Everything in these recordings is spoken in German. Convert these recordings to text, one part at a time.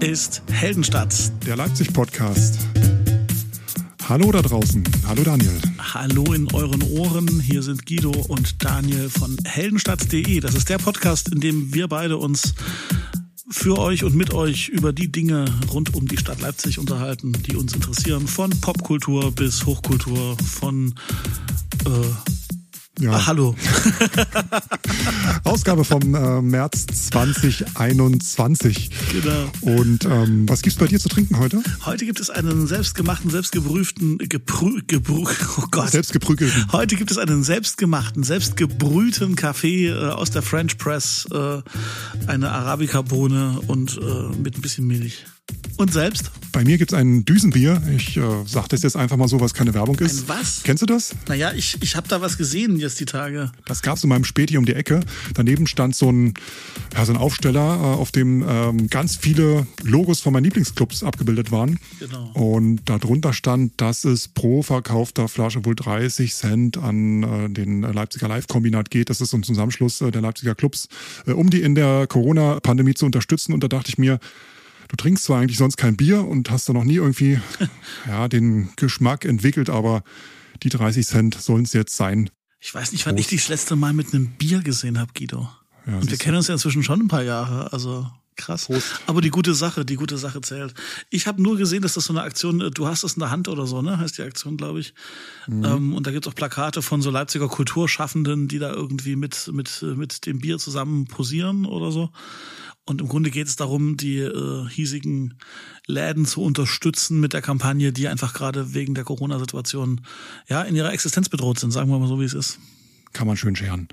ist Heldenstadt. Der Leipzig-Podcast. Hallo da draußen. Hallo Daniel. Hallo in euren Ohren. Hier sind Guido und Daniel von heldenstadt.de. Das ist der Podcast, in dem wir beide uns für euch und mit euch über die Dinge rund um die Stadt Leipzig unterhalten, die uns interessieren. Von Popkultur bis Hochkultur, von äh, ja. Ah, hallo. Ausgabe vom äh, März 2021. Genau. Und ähm, was gibt's bei dir zu trinken heute? Heute gibt es einen selbstgemachten, selbstgeprüften, geprü, gebrü, oh Gott. Selbstgeprügelten. Heute gibt es einen selbstgemachten, selbstgebrühten Kaffee äh, aus der French Press, äh, eine Arabica-Bohne und äh, mit ein bisschen Milch. Und selbst? Bei mir gibt's ein Düsenbier. Ich äh, sage das jetzt einfach mal so, was keine Werbung ist. Ein was? Kennst du das? Naja, ich, ich habe da was gesehen jetzt die Tage. Das gab's in meinem Späti um die Ecke. Daneben stand so ein, ja, so ein Aufsteller, äh, auf dem ähm, ganz viele Logos von meinen Lieblingsclubs abgebildet waren. Genau. Und darunter stand, dass es pro verkaufter Flasche wohl 30 Cent an äh, den Leipziger Live-Kombinat geht. Das ist so ein Zusammenschluss äh, der Leipziger Clubs, äh, um die in der Corona-Pandemie zu unterstützen. Und da dachte ich mir, du trinkst zwar eigentlich sonst kein Bier und hast da noch nie irgendwie ja, den Geschmack entwickelt, aber die 30 Cent sollen es jetzt sein. Ich weiß nicht, wann Prost. ich dich das letzte Mal mit einem Bier gesehen habe, Guido. Ja, und wir kennen uns ja inzwischen schon ein paar Jahre, also krass. Prost. Aber die gute Sache, die gute Sache zählt. Ich habe nur gesehen, dass das so eine Aktion, äh, du hast es in der Hand oder so, ne? Heißt die Aktion, glaube ich. Mhm. Ähm, und da gibt es auch Plakate von so Leipziger Kulturschaffenden, die da irgendwie mit, mit, mit dem Bier zusammen posieren oder so. Und im Grunde geht es darum, die äh, hiesigen Läden zu unterstützen mit der Kampagne, die einfach gerade wegen der Corona-Situation ja in ihrer Existenz bedroht sind, sagen wir mal so, wie es ist. Kann man schön scheren.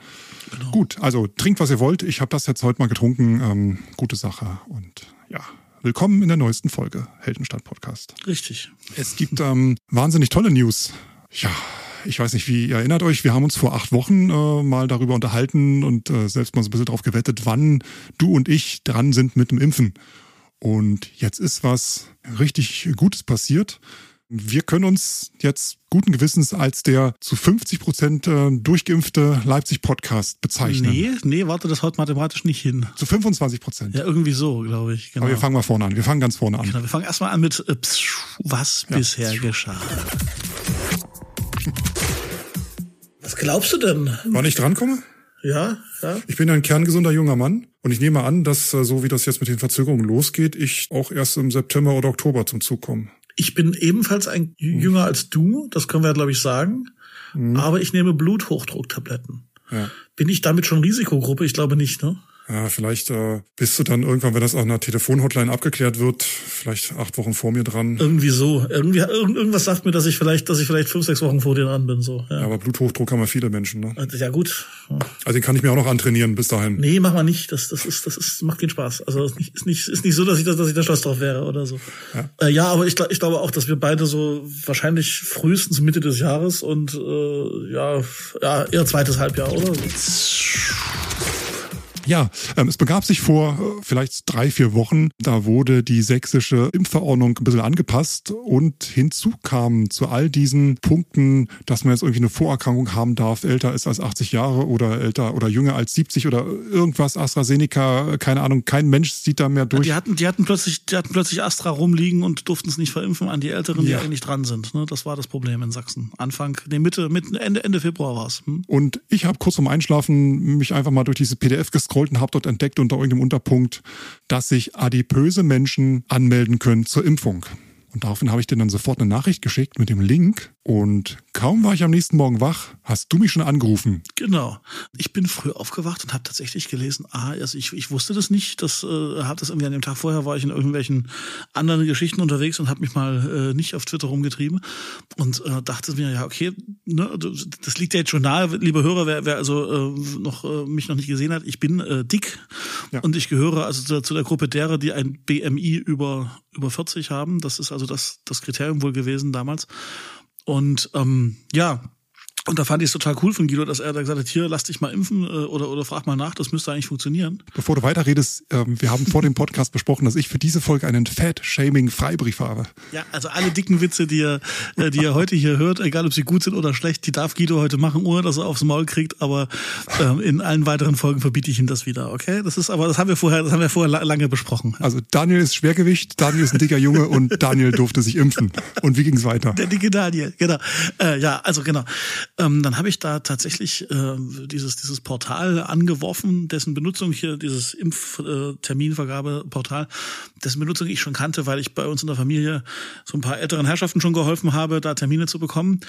Genau. Gut, also trinkt, was ihr wollt. Ich habe das jetzt heute mal getrunken. Ähm, gute Sache. Und ja, willkommen in der neuesten Folge Heldenstadt Podcast. Richtig. Es gibt ähm, wahnsinnig tolle News. Ja, ich weiß nicht, wie ihr erinnert euch, wir haben uns vor acht Wochen äh, mal darüber unterhalten und äh, selbst mal so ein bisschen drauf gewettet, wann du und ich dran sind mit dem Impfen. Und jetzt ist was richtig Gutes passiert. Wir können uns jetzt guten Gewissens als der zu 50 Prozent äh, durchgeimpfte Leipzig-Podcast bezeichnen. Nee, nee, warte, das haut mathematisch nicht hin. Zu 25 Prozent. Ja, irgendwie so, glaube ich. Genau. Aber wir fangen mal vorne an. Wir fangen ganz vorne an. Genau, wir fangen erstmal an mit, äh, was ja. bisher geschah. Was glaubst du denn? Wann ich drankomme? Ja, ja. Ich bin ein kerngesunder junger Mann und ich nehme an, dass äh, so wie das jetzt mit den Verzögerungen losgeht, ich auch erst im September oder Oktober zum Zug komme. Ich bin ebenfalls ein jünger als du, das können wir glaube ich sagen. Hm. Aber ich nehme Bluthochdrucktabletten. Ja. Bin ich damit schon Risikogruppe? Ich glaube nicht, ne? Ja, vielleicht äh, bist du dann irgendwann, wenn das auf einer Telefonhotline abgeklärt wird, vielleicht acht Wochen vor mir dran. Irgendwie so. Irgendwie irgend, irgendwas sagt mir, dass ich vielleicht, dass ich vielleicht fünf, sechs Wochen vor dir dran bin. So. Ja, ja aber Bluthochdruck haben wir viele Menschen. Ne? Ja gut. Also den kann ich mir auch noch antrainieren bis dahin. Nee, mach mal nicht. Das, das ist, das ist, macht keinen Spaß. Also ist nicht, ist nicht, ist nicht so, dass ich, dass ich da stolz drauf wäre oder so. Ja, äh, ja aber ich, ich glaube auch, dass wir beide so wahrscheinlich frühestens Mitte des Jahres und äh, ja, ja eher zweites Halbjahr oder. So. Ja, ähm, es begab sich vor äh, vielleicht drei, vier Wochen, da wurde die sächsische Impfverordnung ein bisschen angepasst und hinzu kam zu all diesen Punkten, dass man jetzt irgendwie eine Vorerkrankung haben darf, älter ist als 80 Jahre oder älter oder jünger als 70 oder irgendwas, AstraZeneca, keine Ahnung, kein Mensch sieht da mehr durch. Die hatten, die hatten plötzlich, die hatten plötzlich Astra rumliegen und durften es nicht verimpfen an die Älteren, die ja. eigentlich dran sind. Ne? Das war das Problem in Sachsen. Anfang, nee, Mitte, Mitte Ende, Ende Februar war es. Hm? Und ich habe kurz vorm Einschlafen mich einfach mal durch diese PDF gescrollt gescrollt und habe dort entdeckt unter irgendeinem Unterpunkt, dass sich adipöse Menschen anmelden können zur Impfung. Und daraufhin habe ich dir dann sofort eine Nachricht geschickt mit dem Link und kaum war ich am nächsten Morgen wach, hast du mich schon angerufen. Genau. Ich bin früh aufgewacht und habe tatsächlich gelesen, ah, also ich, ich wusste das nicht, das äh, habe das irgendwie an dem Tag vorher war ich in irgendwelchen anderen Geschichten unterwegs und habe mich mal äh, nicht auf Twitter rumgetrieben und äh, dachte mir, ja, okay, ne, das liegt ja jetzt schon nahe, liebe Hörer, wer, wer also äh, noch äh, mich noch nicht gesehen hat, ich bin äh, dick ja. und ich gehöre also zu, zu der Gruppe derer, die ein BMI über über 40 haben. Das ist also das das Kriterium wohl gewesen damals. Und ähm, ja, Und da fand ich es total cool von Guido, dass er da gesagt hat, hier, lass dich mal impfen äh, oder, oder frag mal nach, das müsste eigentlich funktionieren. Bevor du weiterredest, äh, wir haben vor dem Podcast besprochen, dass ich für diese Folge einen Fat-Shaming-Freibrief habe. Ja, also alle dicken Witze, die ihr, äh, die ihr heute hier hört, egal ob sie gut sind oder schlecht, die darf Guido heute machen, ohne dass er aufs Maul kriegt, aber ähm, in allen weiteren Folgen verbiete ich ihm das wieder, okay? Das ist aber, das haben wir vorher, das haben wir vorher lange besprochen. Also Daniel ist Schwergewicht, Daniel ist ein dicker Junge und Daniel durfte sich impfen. Und wie ging's weiter? Der dicke Daniel, genau. Äh, ja, also genau. Ähm, dann habe ich da tatsächlich äh, dieses, dieses Portal angeworfen, dessen Benutzung hier, dieses Impfterminvergabeportal, dessen Benutzung ich schon kannte, weil ich bei uns in der Familie so ein paar älteren Herrschaften schon geholfen habe, da Termine zu bekommen.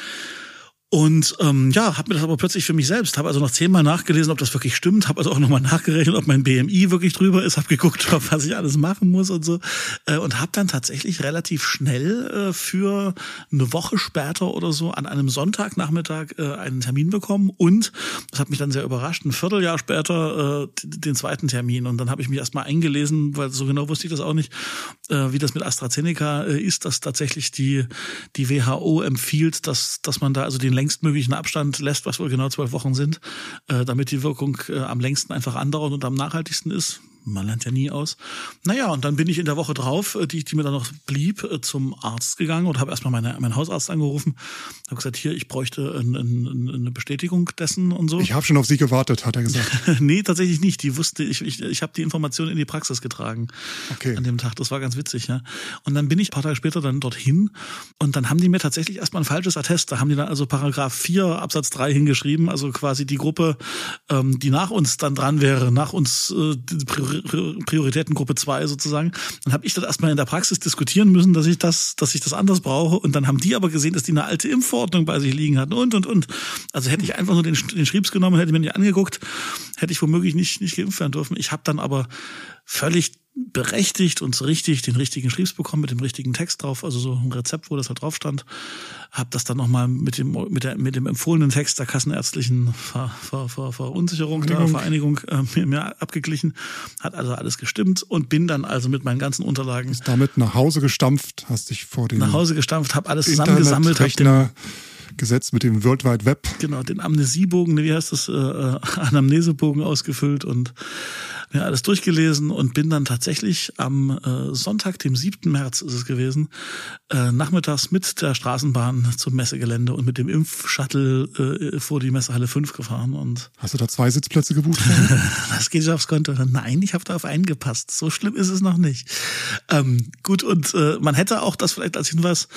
Und ähm, ja, habe mir das aber plötzlich für mich selbst, habe also noch zehnmal nachgelesen, ob das wirklich stimmt, habe also auch nochmal nachgerechnet, ob mein BMI wirklich drüber ist, habe geguckt, was ich alles machen muss und so. Äh, und habe dann tatsächlich relativ schnell äh, für eine Woche später oder so an einem Sonntagnachmittag äh, einen Termin bekommen. Und, das hat mich dann sehr überrascht, ein Vierteljahr später äh, den zweiten Termin. Und dann habe ich mich erstmal eingelesen, weil so genau wusste ich das auch nicht, äh, wie das mit AstraZeneca äh, ist, dass tatsächlich die, die WHO empfiehlt, dass, dass man da also den längstmöglichen Abstand lässt, was wohl genau zwölf Wochen sind, äh, damit die Wirkung äh, am längsten einfach andauert und am nachhaltigsten ist man lernt ja nie aus. Naja, und dann bin ich in der Woche drauf, äh, die, die mir dann noch blieb, äh, zum Arzt gegangen und habe erstmal meine, meinen Hausarzt angerufen. Habe gesagt, hier, ich bräuchte ein, ein, eine Bestätigung dessen und so. Ich habe schon auf Sie gewartet, hat er gesagt. nee, tatsächlich nicht. Die wusste, ich, ich, ich habe die Information in die Praxis getragen okay. an dem Tag. Das war ganz witzig, ja. Und dann bin ich ein paar Tage später dann dorthin und dann haben die mir tatsächlich erstmal ein falsches Attest. Da haben die dann also Paragraph 4 Absatz 3 hingeschrieben, also quasi die Gruppe, ähm, die nach uns dann dran wäre, nach uns äh, Prioritätengruppe 2 sozusagen. Dann habe ich das erstmal in der Praxis diskutieren müssen, dass ich das, dass ich das anders brauche. Und dann haben die aber gesehen, dass die eine alte Impfverordnung bei sich liegen hatten und und und. Also hätte ich einfach nur den, den Schriebs genommen, hätte mir nicht angeguckt, hätte ich womöglich nicht, nicht geimpft werden dürfen. Ich habe dann aber völlig berechtigt und richtig den richtigen Schriebs bekommen mit dem richtigen Text drauf, also so ein Rezept, wo das halt drauf stand. Hab das dann nochmal mit dem mit der mit dem empfohlenen Text der kassenärztlichen Ver, Ver, Ver, Verunsicherung der Vereinigung äh, mir, mir abgeglichen. Hat also alles gestimmt und bin dann also mit meinen ganzen Unterlagen Ist damit nach Hause gestampft, hast dich vor dem nach Hause gestampft, habe alles zusammengesammelt, hab den Gesetz mit dem World Wide Web. Genau, den Amnesiebogen, wie heißt das, äh, äh Anamnesebogen ausgefüllt und mir alles durchgelesen und bin dann tatsächlich am äh, Sonntag, dem 7. März ist es gewesen, äh, nachmittags mit der Straßenbahn zum Messegelände und mit dem Impfshuttle äh, vor die Messehalle 5 gefahren. Und Hast du da zwei Sitzplätze gebucht? das geht aufs Konto. Nein, ich habe da auf einen gepasst. So schlimm ist es noch nicht. Ähm, gut, und äh, man hätte auch das vielleicht als Hinweis,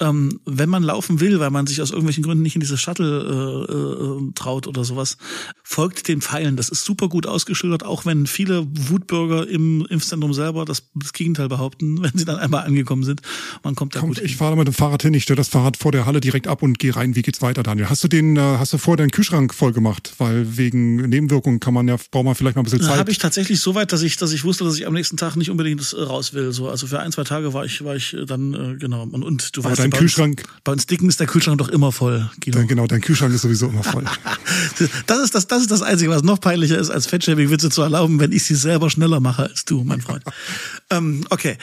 ähm, wenn man laufen will, weil man sich aus irgendwelchen Gründen nicht in dieses Shuttle äh, äh, traut oder sowas, folgt den Pfeilen. Das ist super gut ausgeschildert, auch wenn viele Wutbürger im Impfzentrum selber das, das Gegenteil behaupten, wenn sie dann einmal angekommen sind. Man kommt da Kommt, gut Ich fahre mit dem Fahrrad hin, ich stelle das Fahrrad vor der Halle direkt ab und gehe rein. Wie geht's weiter, Daniel? Hast du den, äh, hast du vorher deinen Kühlschrank voll gemacht? Weil wegen Nebenwirkungen kann man ja, braucht man vielleicht mal ein bisschen Zeit. Habe ich tatsächlich so weit, dass ich, dass ich wusste, dass ich am nächsten Tag nicht unbedingt äh, raus will. So, also für ein, zwei Tage war ich, war ich äh, dann, genau. Und, und du Aber weißt, dein bei Kühlschrank. Uns, bei uns Dicken ist der Kühlschrank doch immer voll. Guido. Dein, genau, dein Kühlschrank ist sowieso immer voll. das ist das, das ist das Einzige, was noch peinlicher ist, als Fettshaming-Witze zu erlauben, wenn ich sie selber schneller mache als du, mein Freund. ähm, okay.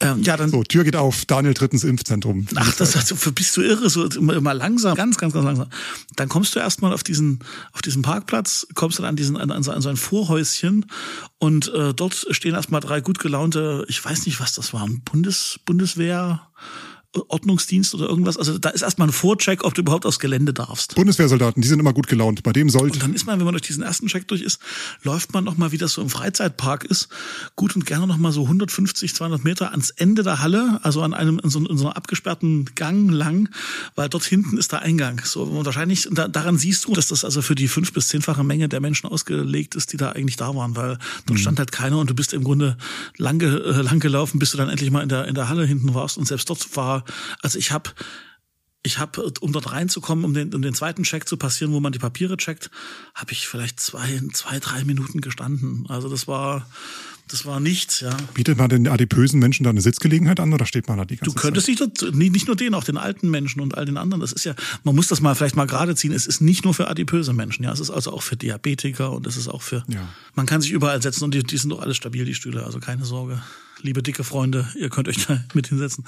Ähm, ja, dann. So, Tür geht auf, Daniel tritt ins Impfzentrum. Ach, das also, bist du irre, so immer, immer langsam, ganz, ganz, ganz langsam. Dann kommst du erstmal auf diesen, auf diesen Parkplatz, kommst dann an diesen, an, an, so, ein Vorhäuschen und äh, dort stehen erstmal drei gut gelaunte, ich weiß nicht, was das waren, Bundes, Bundeswehr, Ordnungsdienst oder irgendwas. Also da ist erstmal ein Vorcheck, ob du überhaupt aufs Gelände darfst. Bundeswehrsoldaten, die sind immer gut gelaunt. Bei dem sollte. Und dann ist man, wenn man durch diesen ersten Check durch ist, läuft man nochmal, wie das so im Freizeitpark ist, gut und gerne nochmal so 150, 200 Meter ans Ende der Halle, also an einem, in so, in so einer abgesperrten Gang lang, weil dort hinten ist der Eingang. So, und wahrscheinlich, da, daran siehst du, dass das also für die fünf- bis zehnfache Menge der Menschen ausgelegt ist, die da eigentlich da waren, weil dort mhm. stand halt keiner und du bist im Grunde lang, äh, lang gelaufen, bis du dann endlich mal in der, in der Halle hinten warst und selbst dort war also ich habe ich habe, um dort reinzukommen, um den, um den zweiten Check zu passieren, wo man die Papiere checkt, habe ich vielleicht zwei, zwei, drei Minuten gestanden. Also das war, das war nichts, ja. Bietet man den adipösen Menschen da eine Sitzgelegenheit an oder steht man da die ganze Zeit? Du könntest Zeit? dich dort, nicht nur den, auch den alten Menschen und all den anderen. Das ist ja, man muss das mal vielleicht mal gerade ziehen. Es ist nicht nur für adipöse Menschen, ja. Es ist also auch für Diabetiker und es ist auch für, ja. man kann sich überall setzen und die, die sind doch alles stabil, die Stühle, also keine Sorge liebe dicke Freunde, ihr könnt euch da mit hinsetzen.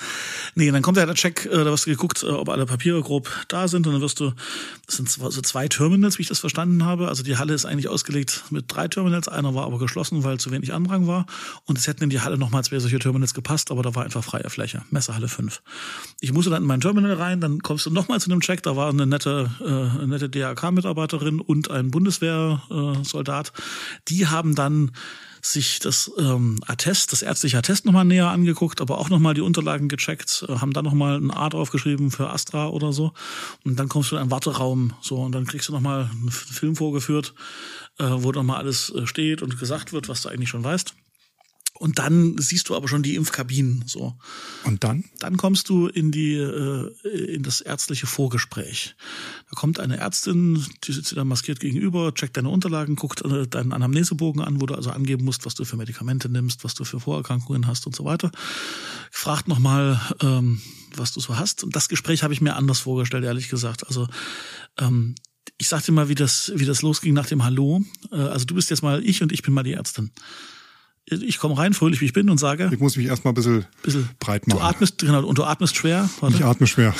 Nee, dann kommt ja der Check, äh, da wirst du geguckt, äh, ob alle Papiere grob da sind und dann wirst du, das sind so zwei Terminals, wie ich das verstanden habe. Also die Halle ist eigentlich ausgelegt mit drei Terminals, einer war aber geschlossen, weil zu wenig Andrang war und es hätten in die Halle nochmal zwei solche Terminals gepasst, aber da war einfach freie Fläche, Messerhalle 5. Ich musste dann in mein Terminal rein, dann kommst du nochmal zu einem Check, da war eine nette, äh, nette DRK-Mitarbeiterin und ein Bundeswehrsoldat. Die haben dann sich das ähm, Attest, das ärztliche Attest nochmal näher angeguckt, aber auch nochmal die Unterlagen gecheckt, äh, haben dann nochmal ein A draufgeschrieben für Astra oder so. Und dann kommst du in einen Warteraum, so, und dann kriegst du nochmal einen Film vorgeführt, äh, wo nochmal alles äh, steht und gesagt wird, was du eigentlich schon weißt. Und dann siehst du aber schon die Impfkabinen so. Und dann? Dann kommst du in die äh, in das ärztliche Vorgespräch. Da kommt eine Ärztin, die sitzt dir dann maskiert gegenüber, checkt deine Unterlagen, guckt äh, deinen Anamnesebogen an, wo du also angeben musst, was du für Medikamente nimmst, was du für Vorerkrankungen hast und so weiter. Fragt nochmal, ähm, was du so hast. Und das Gespräch habe ich mir anders vorgestellt, ehrlich gesagt. Also ähm, ich sag dir mal, wie das, wie das losging nach dem Hallo. Äh, also du bist jetzt mal ich und ich bin mal die Ärztin ich komme rein, fröhlich wie ich bin und sage. Ich muss mich erstmal ein bisschen, bisschen breit machen. Du atmest, genau, und du atmest schwer. Warte. Ich atme schwer.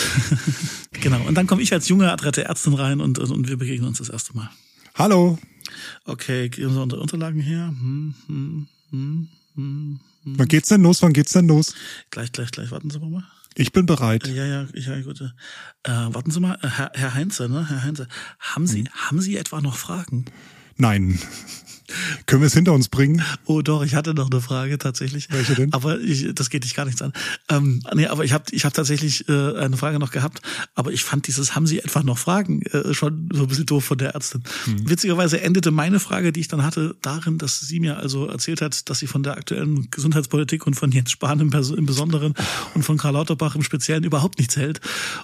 genau. Und dann komme ich als junge, adrette Ärztin rein und, und wir begegnen uns das erste Mal. Hallo. Okay, geben wir unsere Unterlagen her. Hm, hm, hm, hm, hm. Wann geht's denn los? Wann geht's denn los? Gleich, gleich, gleich. Warten Sie mal. Ich bin bereit. Ja, ja, ja gut. Äh, warten Sie mal, Herr, Herr Heinze, ne? Herr Heinze, haben Sie, hm. haben Sie etwa noch Fragen? Nein. Können wir es hinter uns bringen? Oh doch, ich hatte noch eine Frage tatsächlich. Welche denn? Aber ich, das geht dich gar nichts an. Ähm, nee, aber ich habe ich hab tatsächlich äh, eine Frage noch gehabt. Aber ich fand dieses, haben Sie etwa noch Fragen, äh, schon so ein bisschen doof von der Ärztin. Hm. Witzigerweise endete meine Frage, die ich dann hatte, darin, dass sie mir also erzählt hat, dass sie von der aktuellen Gesundheitspolitik und von Jens Spahn im, im Besonderen und von Karl Lauterbach im Speziellen überhaupt nichts hält.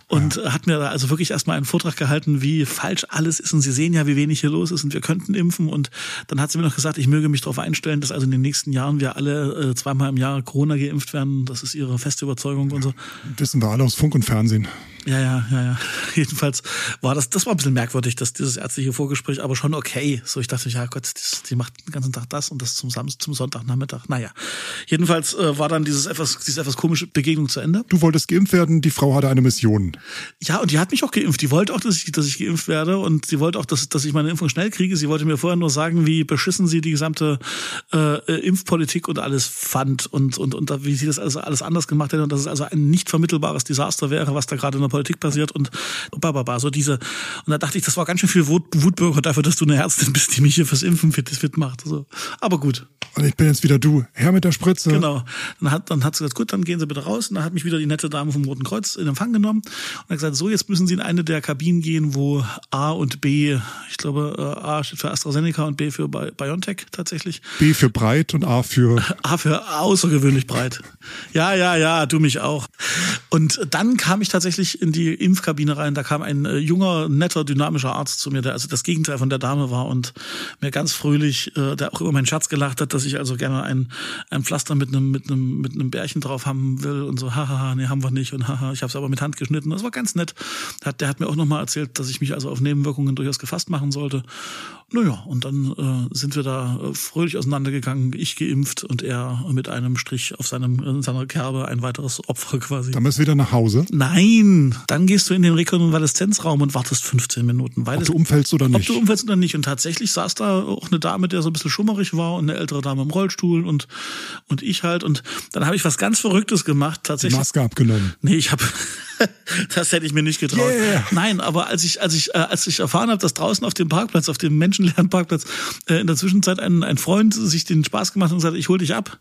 Und ja. hat mir da also wirklich erstmal einen Vortrag gehalten, wie falsch alles ist. Und Sie sehen ja, wie wenig hier los ist und wir könnten impfen. Und dann hat sie mir noch gesagt, ich möge mich darauf einstellen, dass also in den nächsten Jahren wir alle äh, zweimal im Jahr Corona geimpft werden. Das ist ihre feste Überzeugung und so. Wissen wir alle aus Funk und Fernsehen. Ja, ja, ja, ja. Jedenfalls war das, das war ein bisschen merkwürdig, dass dieses ärztliche Vorgespräch, aber schon okay. So, ich dachte, ja Gott, das, die macht den ganzen Tag das und das zum Samstag, zum Sonntagnachmittag. Naja. Jedenfalls äh, war dann dieses etwas, diese etwas komische Begegnung zu Ende. Du wolltest geimpft werden, die Frau hatte eine Mission. Ja, und die hat mich auch geimpft. Die wollte auch, dass ich, dass ich geimpft werde und sie wollte auch, dass, dass ich meine Impfung schnell kriege. Sie wollte mir vorher nur sagen, wie beschissen sie die gesamte äh, Impfpolitik und alles fand und, und, und wie sie das also alles anders gemacht hätte und dass es also ein nicht vermittelbares Desaster wäre, was da gerade in der Politik passiert und bababa, so diese. Und da dachte ich, das war ganz schön viel Wut, Wutbürger dafür, dass du eine Ärztin bist, die mich hier fürs Impfen fit, fit macht. So. Aber gut. Und ich bin jetzt wieder du. Herr mit der Spritze. Genau. Dann hat, dann hat sie gesagt, gut, dann gehen Sie bitte raus. Und dann hat mich wieder die nette Dame vom Roten Kreuz in Empfang genommen und hat gesagt, so, jetzt müssen Sie in eine der Kabinen gehen, wo A und B, ich glaube, äh, A steht für AstraZeneca und B für BioNTech tatsächlich. B für breit und A für. A für außergewöhnlich breit. Ja, ja, ja, du mich auch. Und dann kam ich tatsächlich in die Impfkabine rein. Da kam ein äh, junger, netter, dynamischer Arzt zu mir, der also das Gegenteil von der Dame war und mir ganz fröhlich, äh, der auch über meinen Schatz gelacht hat, dass ich also gerne ein, ein Pflaster mit einem, mit einem, mit einem Bärchen drauf haben will und so, hahaha, nee, haben wir nicht und haha, ich habe es aber mit Hand geschnitten. Das war ganz nett. Hat, der hat mir auch nochmal erzählt, dass ich mich also auf Nebenwirkungen durchaus gefasst machen sollte. Naja, und dann äh, sind wir da äh, fröhlich auseinandergegangen, ich geimpft und er mit einem Strich auf seinem, in seiner Kerbe ein weiteres Opfer quasi. Dann bist du wieder nach Hause? Nein, dann gehst du in den Rekonvaleszenzraum und wartest 15 Minuten. Weil ob es, du umfällst oder nicht. Ob du umfällst oder nicht. Und tatsächlich saß da auch eine Dame, der so ein bisschen schummerig war und eine ältere Dame im Rollstuhl und, und ich halt. Und dann habe ich was ganz Verrücktes gemacht. Tatsächlich. Die Maske abgenommen. Nee, ich habe das hätte ich mir nicht getraut. Yeah. Nein, aber als ich, als ich, äh, als ich erfahren habe, dass draußen auf dem Parkplatz, auf dem menschenleeren Parkplatz, äh, in der Zwischenzeit ein, ein Freund sich den Spaß gemacht hat und gesagt, ich hol dich ab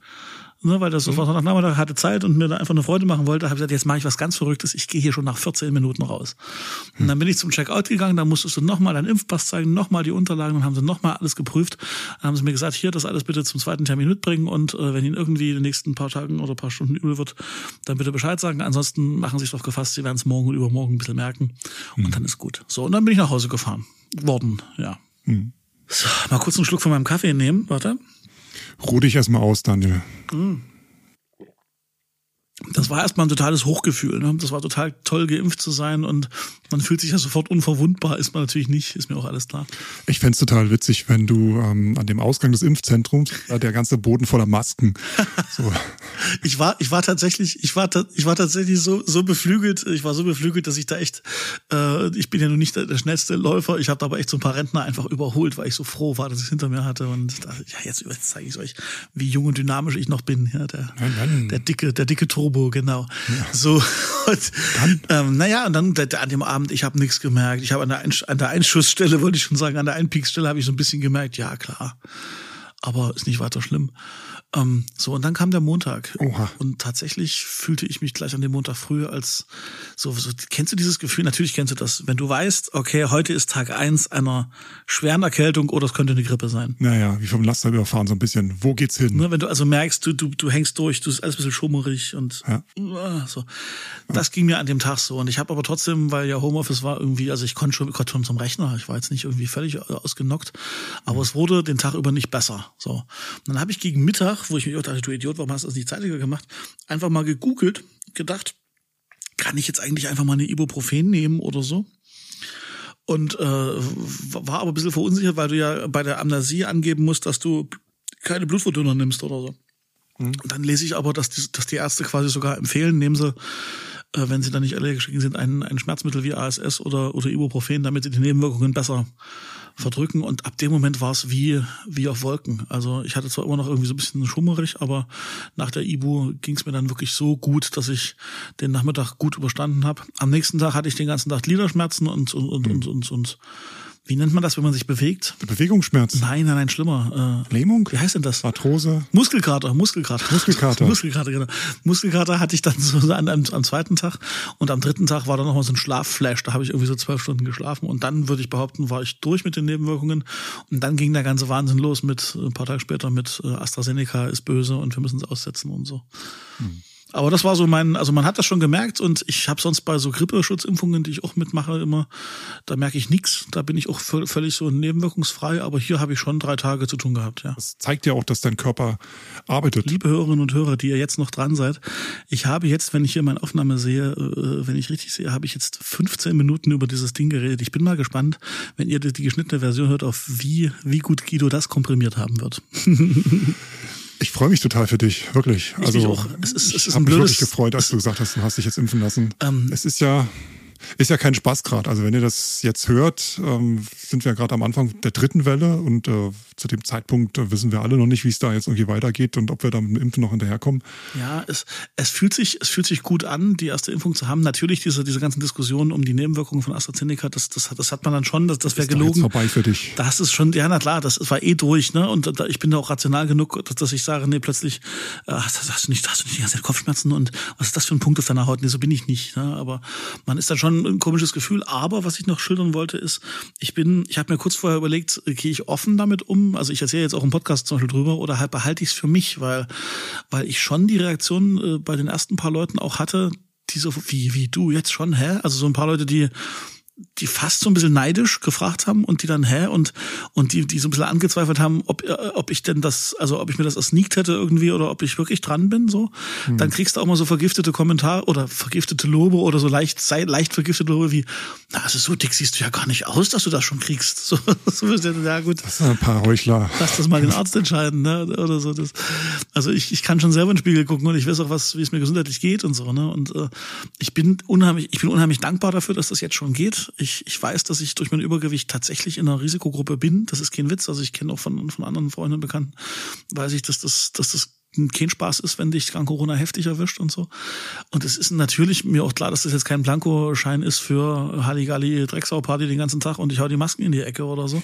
ne, weil das so mhm. Nachmittag hatte Zeit und mir da einfach eine Freude machen wollte, habe ich gesagt, jetzt mache ich was ganz Verrücktes, ich gehe hier schon nach 14 Minuten raus. Und dann bin ich zum Checkout gegangen, da musstest du nochmal deinen Impfpass zeigen, nochmal die Unterlagen, dann haben sie nochmal alles geprüft. Dann haben sie mir gesagt, hier, das alles bitte zum zweiten Termin mitbringen und äh, wenn Ihnen irgendwie in den nächsten paar Tagen oder paar Stunden übel wird, dann bitte Bescheid sagen. Ansonsten machen Sie sich darauf gefasst, Sie werden es morgen und übermorgen ein bisschen merken und mhm. dann ist gut. So, und dann bin ich nach Hause gefahren. Worden, ja. Mhm. So, mal kurz einen Schluck von meinem Kaffee nehmen, warte. Ruh dich erstmal aus, Daniel. Mm. Das war erstmal ein totales Hochgefühl. Ne? Das war total toll, geimpft zu sein und man fühlt sich ja sofort unverwundbar. Ist man natürlich nicht, ist mir auch alles klar. Ich fände total witzig, wenn du ähm, an dem Ausgang des Impfzentrums, da der ganze Boden voller Masken. So. ich war, ich war tatsächlich, ich war, ich war tatsächlich so, so beflügelt, ich war so beflügelt, dass ich da echt, äh, ich bin ja nun nicht der, der schnellste Läufer, ich habe da aber echt so ein paar Rentner einfach überholt, weil ich so froh war, dass ich es hinter mir hatte und dachte, ja, jetzt, jetzt zeige ich euch, wie jung und dynamisch ich noch bin. Ja, der, nein, nein. der dicke, der dicke Turbo, genau. Ja. So, und, ähm, naja, und dann an dem Abend, ich habe nichts gemerkt. Ich habe an der, an der Einschussstelle, wollte ich schon sagen, an der Einpeakstelle habe ich so ein bisschen gemerkt, ja klar, aber ist nicht weiter schlimm. Ähm, so, und dann kam der Montag. Oha. Und tatsächlich fühlte ich mich gleich an dem Montag früher als so, so, kennst du dieses Gefühl? Natürlich kennst du das. Wenn du weißt, okay, heute ist Tag eins einer schweren Erkältung oder es könnte eine Grippe sein. Naja, wie vom Laster überfahren so ein bisschen. Wo geht's hin? Ne, wenn du also merkst, du, du, du hängst durch, du bist alles ein bisschen schummerig und ja. uh, so. Das ja. ging mir an dem Tag so. Und ich habe aber trotzdem, weil ja Homeoffice war irgendwie, also ich konnte schon, konnte schon zum Rechner, ich war jetzt nicht irgendwie völlig ausgenockt, aber mhm. es wurde den Tag über nicht besser. So. Und dann habe ich gegen Mittag wo ich mir auch dachte, du Idiot, warum hast du das nicht zeitiger gemacht? Einfach mal gegoogelt, gedacht, kann ich jetzt eigentlich einfach mal eine Ibuprofen nehmen oder so? Und äh, war aber ein bisschen verunsichert, weil du ja bei der Amnesie angeben musst, dass du keine Blutverdünner nimmst oder so. Mhm. Dann lese ich aber, dass die, dass die Ärzte quasi sogar empfehlen, nehmen sie, äh, wenn sie dann nicht allergisch sind, ein, ein Schmerzmittel wie ASS oder, oder Ibuprofen, damit sie die Nebenwirkungen besser verdrücken. Und ab dem Moment war es wie, wie auf Wolken. Also ich hatte zwar immer noch irgendwie so ein bisschen schummerig, aber nach der Ibu ging es mir dann wirklich so gut, dass ich den Nachmittag gut überstanden habe. Am nächsten Tag hatte ich den ganzen Tag Gliederschmerzen und, und, und, mhm. und, und, und wie nennt man das, wenn man sich bewegt? Bewegungsschmerz. Nein, nein, nein, schlimmer. Äh, Lähmung? Wie heißt denn das? Arthrose? Muskelkater, Muskelkater. Muskelkater. Muskelkater, genau. Muskelkater hatte ich dann so an, am, am zweiten Tag und am dritten Tag war dann nochmal so ein Schlafflash. Da habe ich irgendwie so zwölf Stunden geschlafen und dann würde ich behaupten, war ich durch mit den Nebenwirkungen und dann ging der ganze Wahnsinn los mit ein paar Tage später mit äh, AstraZeneca ist böse und wir müssen es aussetzen und so. Hm. Aber das war so mein, also man hat das schon gemerkt und ich habe sonst bei so Grippeschutzimpfungen, die ich auch mitmache, immer, da merke ich nichts. Da bin ich auch völlig so nebenwirkungsfrei, aber hier habe ich schon drei Tage zu tun gehabt, ja. Das zeigt ja auch, dass dein Körper arbeitet. Liebe Hörerinnen und Hörer, die ihr jetzt noch dran seid, ich habe jetzt, wenn ich hier meine Aufnahme sehe, äh, wenn ich richtig sehe, habe ich jetzt 15 Minuten über dieses Ding geredet. Ich bin mal gespannt, wenn ihr die, die geschnittene Version hört, auf wie, wie gut Guido das komprimiert haben wird. Ich freue mich total für dich, wirklich. Ich also, auch. Es ist, es ich habe mich wirklich gefreut, als du gesagt hast, du hast dich jetzt impfen lassen. Ähm, es ist ja, ist ja kein Spaß gerade. Also wenn ihr das jetzt hört, ähm, sind wir gerade am Anfang der dritten Welle und äh, zu dem Zeitpunkt äh, wissen wir alle noch nicht, wie es da jetzt irgendwie weitergeht und ob wir da mit dem Impfen noch hinterherkommen. Ja, es, es fühlt sich, es fühlt sich gut an, die erste Impfung zu haben. Natürlich diese, diese ganzen Diskussionen um die Nebenwirkungen von AstraZeneca, das, das, das hat man dann schon, das, das wäre gelogen. Ist vorbei für dich. Das ist schon, ja, na klar, das war eh durch, ne? Und da, ich bin da auch rational genug, dass, dass ich sage, nee, plötzlich äh, hast, hast, du nicht, hast du nicht die ganze Zeit Kopfschmerzen und was ist das für ein Punkt auf deiner Haut? Nee, so bin ich nicht. Ne? Aber man ist dann schon ein komisches Gefühl. Aber was ich noch schildern wollte, ist, ich bin, ich habe mir kurz vorher überlegt, gehe ich offen damit um? Also ich erzähle jetzt auch im Podcast zum Beispiel drüber oder halt behalte ich es für mich, weil, weil ich schon die Reaktion äh, bei den ersten paar Leuten auch hatte, die so, wie, wie du jetzt schon, hä? Also so ein paar Leute, die, die fast so ein bisschen neidisch gefragt haben und die dann, hä? Und, und die, die so ein bisschen angezweifelt haben, ob, äh, ob ich denn das, also ob ich mir das ersneakt hätte irgendwie oder ob ich wirklich dran bin, so. Mhm. Dann kriegst du auch mal so vergiftete Kommentare oder vergiftete Lobe oder so leicht, leicht vergiftete Lobe wie, na, also so dick siehst du ja gar nicht aus, dass du das schon kriegst. So, so ja gut. Das sind ein paar Heuchler. Lass das mal den Arzt entscheiden, ne? Oder so. Das, also ich, ich kann schon selber in den Spiegel gucken und ich weiß auch, was, wie es mir gesundheitlich geht und so, ne? Und äh, ich bin unheimlich, ich bin unheimlich dankbar dafür, dass das jetzt schon geht ich, ich weiß, dass ich durch mein Übergewicht tatsächlich in einer Risikogruppe bin. Das ist kein Witz. Also ich kenne auch von, von anderen Freunden und Bekannten, weiß ich, dass das, dass das kein Spaß ist, wenn dich krank Corona heftig erwischt und so. Und es ist natürlich mir auch klar, dass das jetzt kein Blankoschein ist für Halligalli Drecksau-Party den ganzen Tag und ich hau die Masken in die Ecke oder so.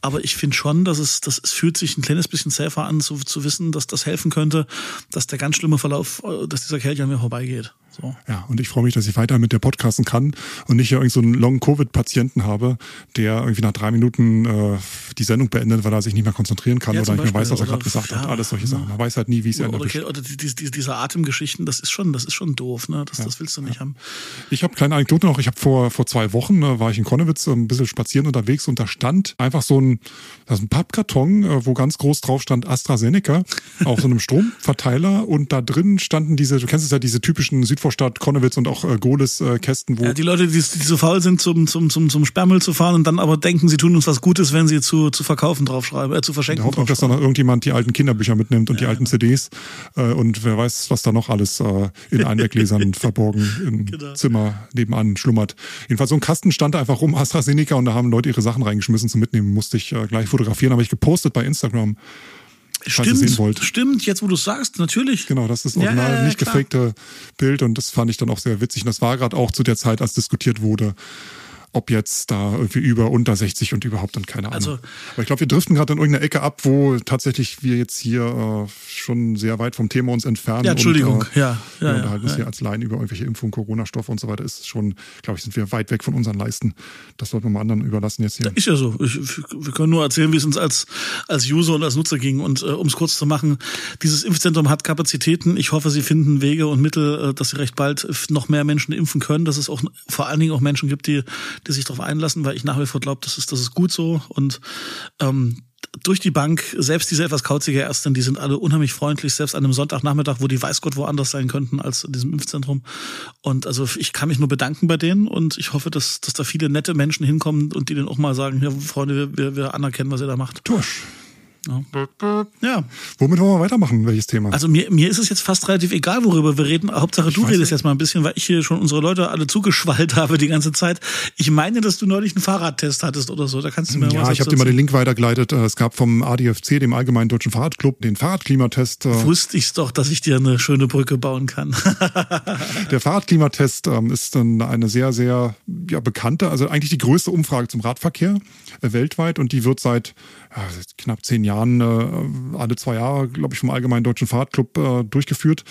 Aber ich finde schon, dass es, dass es fühlt sich ein kleines bisschen safer an, zu, zu wissen, dass das helfen könnte, dass der ganz schlimme Verlauf, äh, dass dieser Kelch an mir vorbeigeht. So. Ja, und ich freue mich, dass ich weiter mit der podcasten kann und nicht ja irgend so einen Long-Covid-Patienten habe, der irgendwie nach drei Minuten äh, die Sendung beendet, weil er sich nicht mehr konzentrieren kann ja, oder nicht mehr weiß, was er gerade gesagt ja, hat. Alles solche Sachen. Man weiß halt nie, wie es endet. Oder, oder die, die, diese Atemgeschichten, das ist schon, das ist schon doof, ne? Das, ja. das willst du nicht haben. Ich habe kleine Anekdote noch. Ich habe vor, vor zwei Wochen äh, war ich in Konnewitz äh, ein bisschen spazieren unterwegs und da stand einfach so ein, das ein Pappkarton, äh, wo ganz groß drauf stand AstraZeneca auf so einem Stromverteiler und da drin standen diese, du kennst es ja, diese typischen Südvorstadt, Konnewitz und auch äh, Goles-Kästen, wo. Ja, die Leute, die, die so faul sind, zum, zum, zum, zum Sperrmüll zu fahren und dann aber denken, sie tun uns was Gutes, wenn sie zu, zu verkaufen draufschreiben, äh, zu verschenken. Der Hoffnung, dass da noch irgendjemand die alten Kinderbücher mitnimmt und ja, die alten genau. CDs äh, und wer weiß, was da noch alles äh, in Einweggläsern verborgen im genau. Zimmer nebenan schlummert. Jedenfalls so ein Kasten stand einfach rum, AstraZeneca, und da haben Leute ihre Sachen reingeschmissen zum Mitnehmen. Musste ich äh, gleich fotografieren, habe ich gepostet bei Instagram. Stimmt, stimmt, jetzt wo du sagst, natürlich. Genau, das ist original, ja, ja, nicht gefakte Bild und das fand ich dann auch sehr witzig. Und das war gerade auch zu der Zeit, als diskutiert wurde, ob jetzt da irgendwie über, unter 60 und überhaupt und keine Ahnung. Also, Aber ich glaube, wir driften gerade in irgendeine Ecke ab, wo tatsächlich wir jetzt hier äh, schon sehr weit vom Thema uns entfernen. Ja, Entschuldigung, und, äh, ja. ja, ja, unterhalten uns hier als Laien über irgendwelche Impfungen, Corona-Stoffe und so weiter. Ist schon, glaube ich, sind wir weit weg von unseren Leisten. Das sollten wir mal anderen überlassen jetzt hier. Ist ja so. Ich, wir können nur erzählen, wie es uns als, als User und als Nutzer ging. Und äh, um es kurz zu machen, dieses Impfzentrum hat Kapazitäten. Ich hoffe, sie finden Wege und Mittel, äh, dass sie recht bald noch mehr Menschen impfen können, dass es auch vor allen Dingen auch Menschen gibt, die, die sich darauf einlassen, weil ich nach wie vor glaube, das ist, das ist gut so. Und ähm, durch die Bank, selbst diese etwas kauzige Ärztin, die sind alle unheimlich freundlich, selbst an einem Sonntagnachmittag, wo die weiß Gott woanders sein könnten als in diesem Impfzentrum. Und also ich kann mich nur bedanken bei denen und ich hoffe, dass, dass da viele nette Menschen hinkommen und die dann auch mal sagen, ja, Freunde, wir, wir anerkennen, was ihr da macht. Tusch. Ja. ja. Womit wollen wir weitermachen? Welches Thema? Also mir, mir ist es jetzt fast relativ egal, worüber wir reden. Hauptsache du redest nicht. jetzt mal ein bisschen, weil ich hier schon unsere Leute alle zugeschwallt habe die ganze Zeit. Ich meine, dass du neulich einen Fahrradtest hattest oder so. Da kannst du mir ja, was ich habe dir mal den Link weitergeleitet. Äh, es gab vom ADFC, dem Allgemeinen Deutschen Fahrradclub, den Fahrradklimatest. Äh, Wusste ich's doch, dass ich dir eine schöne Brücke bauen kann. Der Fahrradklimatest ähm, ist dann eine sehr, sehr ja, bekannte, also eigentlich die größte Umfrage zum Radverkehr äh, weltweit und die wird seit knapp zehn Jahren, äh, alle zwei Jahre, glaube ich, vom Allgemeinen Deutschen Fahrradclub äh, durchgeführt.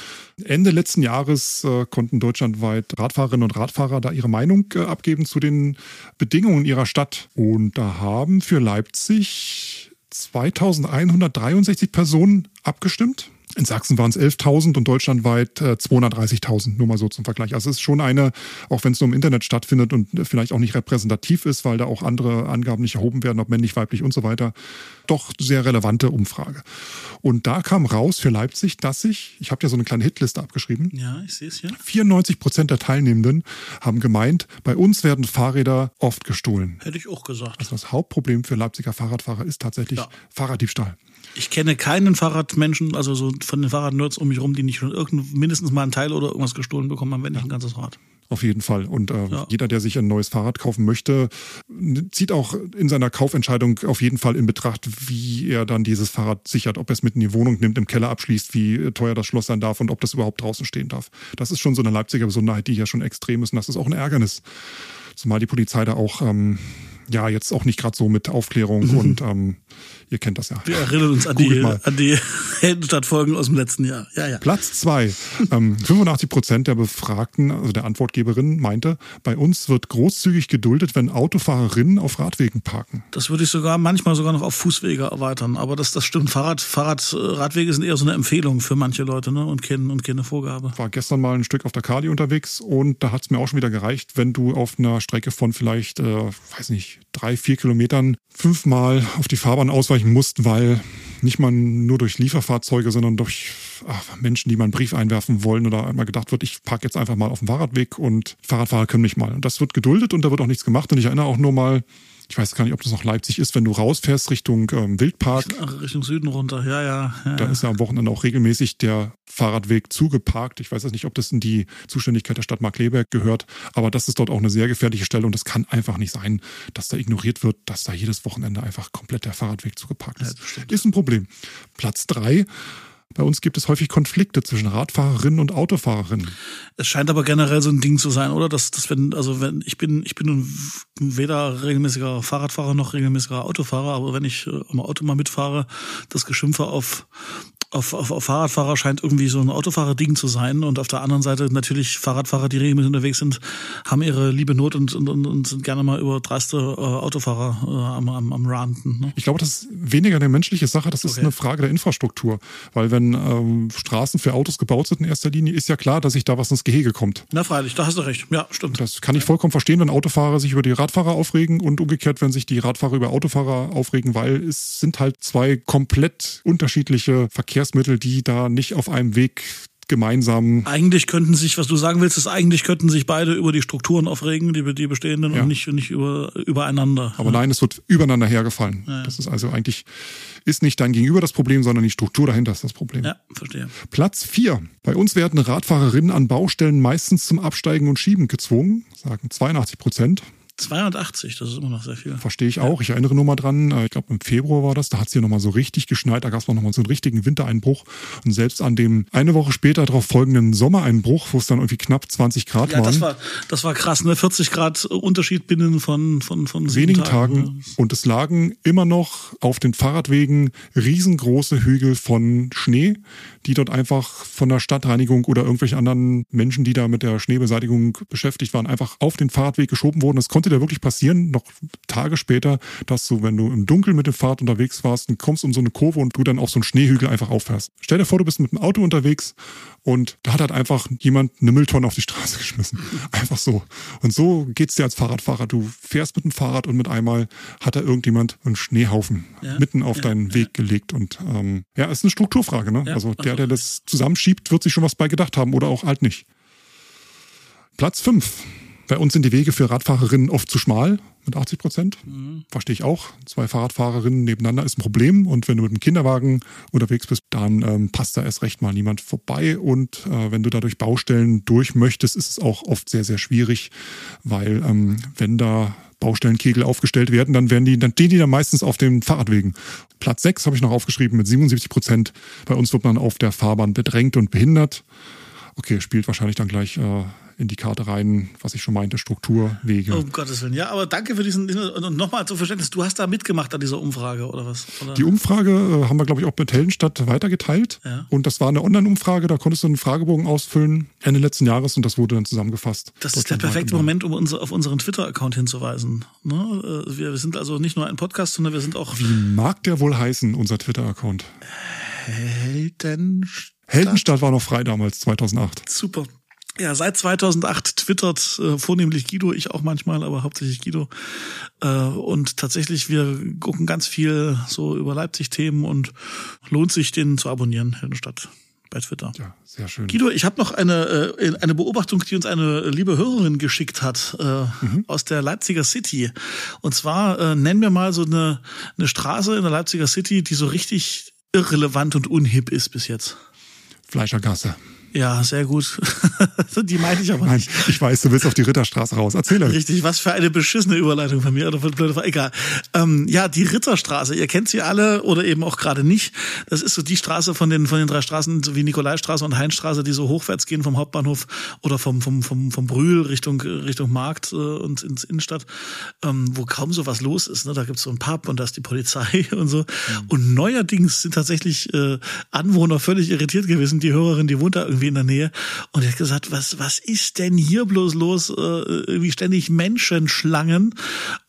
Ende letzten Jahres äh, konnten deutschlandweit Radfahrerinnen und Radfahrer da ihre Meinung äh, abgeben zu den Bedingungen ihrer Stadt. Und da haben für Leipzig 2163 Personen abgestimmt. In Sachsen waren es 11.000 und deutschlandweit äh, 230.000, nur mal so zum Vergleich. Also es ist schon eine, auch wenn es nur im Internet stattfindet und vielleicht auch nicht repräsentativ ist, weil da auch andere Angaben nicht erhoben werden, ob männlich, weiblich und so weiter, doch sehr relevante Umfrage. Und da kam raus für Leipzig, dass sich, ich habe ja so eine kleine Hitliste abgeschrieben. Ja, ich sehe es hier. 94 Prozent der Teilnehmenden haben gemeint, bei uns werden Fahrräder oft gestohlen. Hätte ich auch gesagt. Also das Hauptproblem für Leipziger Fahrradfahrer ist tatsächlich ja. Fahrraddiebstahl. Ich kenne keinen Fahrradmenschen, also so von den Fahrradnerds um mich rum, die nicht schon irgend, mindestens mal ein Teil oder irgendwas gestohlen bekommen haben, wenn nicht ein ganzes Rad. Auf jeden Fall. Und äh, ja. jeder, der sich ein neues Fahrrad kaufen möchte, zieht auch in seiner Kaufentscheidung auf jeden Fall in Betracht, wie er dann dieses Fahrrad sichert, ob er es mit in die Wohnung nimmt, im Keller abschließt, wie teuer das Schloss sein darf und ob das überhaupt draußen stehen darf. Das ist schon so eine Leipziger Besonderheit, die ja schon extrem ist und das ist auch ein Ärgernis. Zumal die Polizei da auch ähm, ja jetzt auch nicht gerade so mit Aufklärung mhm. und ähm, Ihr kennt das ja. Wir erinnern uns an die, an die Heldenstadtfolgen aus dem letzten Jahr. Ja, ja. Platz zwei. Ähm, 85 Prozent der Befragten, also der Antwortgeberinnen, meinte, bei uns wird großzügig geduldet, wenn Autofahrerinnen auf Radwegen parken. Das würde ich sogar manchmal sogar noch auf Fußwege erweitern. Aber das, das stimmt. Fahrrad, Fahrrad, Radwege sind eher so eine Empfehlung für manche Leute ne? und, keine, und keine Vorgabe. War gestern mal ein Stück auf der Kali unterwegs und da hat es mir auch schon wieder gereicht, wenn du auf einer Strecke von vielleicht, äh, weiß nicht, drei, vier Kilometern fünfmal auf die Fahrbahn ausweichen musst, weil nicht mal nur durch Lieferfahrzeuge, sondern durch ach, Menschen, die mal einen Brief einwerfen wollen oder einmal gedacht wird, ich parke jetzt einfach mal auf dem Fahrradweg und Fahrradfahrer können mich mal. Und das wird geduldet und da wird auch nichts gemacht. Und ich erinnere auch nur mal, ich weiß gar nicht, ob das noch Leipzig ist, wenn du rausfährst Richtung ähm, Wildpark. Richtung Süden runter, ja, ja. ja da ist ja am Wochenende auch regelmäßig der Fahrradweg zugeparkt. Ich weiß jetzt nicht, ob das in die Zuständigkeit der Stadt Markleberg gehört, aber das ist dort auch eine sehr gefährliche Stelle und es kann einfach nicht sein, dass da ignoriert wird, dass da jedes Wochenende einfach komplett der Fahrradweg zugeparkt ist. Ja, ist ein Problem. Platz drei bei uns gibt es häufig Konflikte zwischen Radfahrerinnen und Autofahrerinnen. Es scheint aber generell so ein Ding zu sein, oder? Dass, dass wenn, also wenn, ich bin, ich bin weder regelmäßiger Fahrradfahrer noch regelmäßiger Autofahrer, aber wenn ich äh, im Auto mal mitfahre, das Geschimpfe auf, auf, auf, auf Fahrradfahrer scheint irgendwie so ein Autofahrer-Ding zu sein und auf der anderen Seite natürlich Fahrradfahrer, die regelmäßig unterwegs sind, haben ihre liebe Not und, und, und sind gerne mal über dreiste äh, Autofahrer äh, am, am, am Ranten. Ne? Ich glaube, das ist weniger eine menschliche Sache, das ist okay. eine Frage der Infrastruktur. Weil wenn ähm, Straßen für Autos gebaut sind in erster Linie, ist ja klar, dass sich da was ins Gehege kommt. Na freilich, da hast du recht. Ja, stimmt. Das kann ich vollkommen verstehen, wenn Autofahrer sich über die Radfahrer aufregen und umgekehrt, wenn sich die Radfahrer über Autofahrer aufregen, weil es sind halt zwei komplett unterschiedliche Verkehrsmittel, die da nicht auf einem Weg gemeinsam. Eigentlich könnten sich, was du sagen willst, ist eigentlich könnten sich beide über die Strukturen aufregen, die, die bestehenden ja. und nicht, nicht über, übereinander. Aber ja. nein, es wird übereinander hergefallen. Ja, das ist also eigentlich, ist nicht dein Gegenüber das Problem, sondern die Struktur dahinter ist das Problem. Ja, verstehe. Platz vier. Bei uns werden Radfahrerinnen an Baustellen meistens zum Absteigen und Schieben gezwungen, sagen 82 Prozent. 280, das ist immer noch sehr viel. Verstehe ich auch. Ich erinnere nur mal dran, äh, ich glaube im Februar war das, da hat es hier nochmal so richtig geschneit, da gab es noch mal so einen richtigen Wintereinbruch. Und selbst an dem eine Woche später darauf folgenden Sommereinbruch, wo es dann irgendwie knapp 20 Grad ja, waren. Das war, das war krass, ne? 40 Grad Unterschied binnen von, von, von wenigen Tagen. Tagen. Und es lagen immer noch auf den Fahrradwegen riesengroße Hügel von Schnee, die dort einfach von der Stadtreinigung oder irgendwelchen anderen Menschen, die da mit der Schneebeseitigung beschäftigt waren, einfach auf den Fahrradweg geschoben wurden. Das konnte dir wirklich passieren, noch Tage später, dass du, wenn du im Dunkeln mit dem Fahrrad unterwegs warst, und kommst um so eine Kurve und du dann auf so einen Schneehügel einfach auffährst. Stell dir vor, du bist mit dem Auto unterwegs und da hat halt einfach jemand eine Mülltonne auf die Straße geschmissen. Einfach so. Und so geht's dir als Fahrradfahrer. Du fährst mit dem Fahrrad und mit einmal hat da irgendjemand einen Schneehaufen ja, mitten auf ja, deinen Weg gelegt. Und ähm, ja, ist eine Strukturfrage. Ne? also der, der das zusammenschiebt, wird sich schon was bei gedacht haben oder auch halt nicht. Platz 5. Bei uns sind die Wege für Radfahrerinnen oft zu schmal, mit 80 Prozent. Mhm. Verstehe ich auch. Zwei Fahrradfahrerinnen nebeneinander ist ein Problem. Und wenn du mit einem Kinderwagen unterwegs bist, dann ähm, passt da erst recht mal niemand vorbei. Und äh, wenn du da durch Baustellen durch möchtest, ist es auch oft sehr, sehr schwierig, weil ähm, wenn da Baustellenkegel aufgestellt werden, dann werden die, dann stehen die dann meistens auf den Fahrradwegen. Platz 6 habe ich noch aufgeschrieben mit 77 Prozent. Bei uns wird man auf der Fahrbahn bedrängt und behindert. Okay, spielt wahrscheinlich dann gleich äh, in die Karte rein, was ich schon meinte, Struktur, Wege. Um Gottes Willen. Ja, aber danke für diesen, und nochmal zum Verständnis, du hast da mitgemacht an dieser Umfrage, oder was? Oder? Die Umfrage äh, haben wir, glaube ich, auch mit Heldenstadt weitergeteilt. Ja. Und das war eine Online-Umfrage, da konntest du einen Fragebogen ausfüllen Ende letzten Jahres und das wurde dann zusammengefasst. Das ist der perfekte Moment, um unser, auf unseren Twitter-Account hinzuweisen. Ne? Äh, wir, wir sind also nicht nur ein Podcast, sondern wir sind auch. Wie mag der wohl heißen, unser Twitter-Account? Heldenstadt. Heldenstadt war noch frei damals, 2008. Super. Ja, seit 2008 twittert äh, vornehmlich Guido, ich auch manchmal, aber hauptsächlich Guido. Äh, und tatsächlich, wir gucken ganz viel so über Leipzig-Themen und lohnt sich, den zu abonnieren, Heldenstadt bei Twitter. Ja, sehr schön. Guido, ich habe noch eine, äh, eine Beobachtung, die uns eine liebe Hörerin geschickt hat äh, mhm. aus der Leipziger City. Und zwar äh, nennen wir mal so eine, eine Straße in der Leipziger City, die so richtig irrelevant und unhip ist bis jetzt. Fleischergasse. Ja, sehr gut. die meine ich aber Nein, nicht. Ich weiß, du willst auf die Ritterstraße raus. Erzähl euch. Richtig, was für eine beschissene Überleitung von mir. Oder von blöde, egal. Ähm, ja, die Ritterstraße, ihr kennt sie alle oder eben auch gerade nicht. Das ist so die Straße von den, von den drei Straßen, so wie Nikolaistraße und Heinstraße, die so hochwärts gehen vom Hauptbahnhof oder vom, vom, vom, vom Brühl Richtung, Richtung Markt äh, und ins Innenstadt, ähm, wo kaum so was los ist. Ne? Da gibt's so ein Pub und da ist die Polizei und so. Mhm. Und neuerdings sind tatsächlich äh, Anwohner völlig irritiert gewesen. Die Hörerin, die wohnt da irgendwie in der Nähe. Und er hat gesagt, was, was ist denn hier bloß los? Äh, irgendwie ständig Menschenschlangen.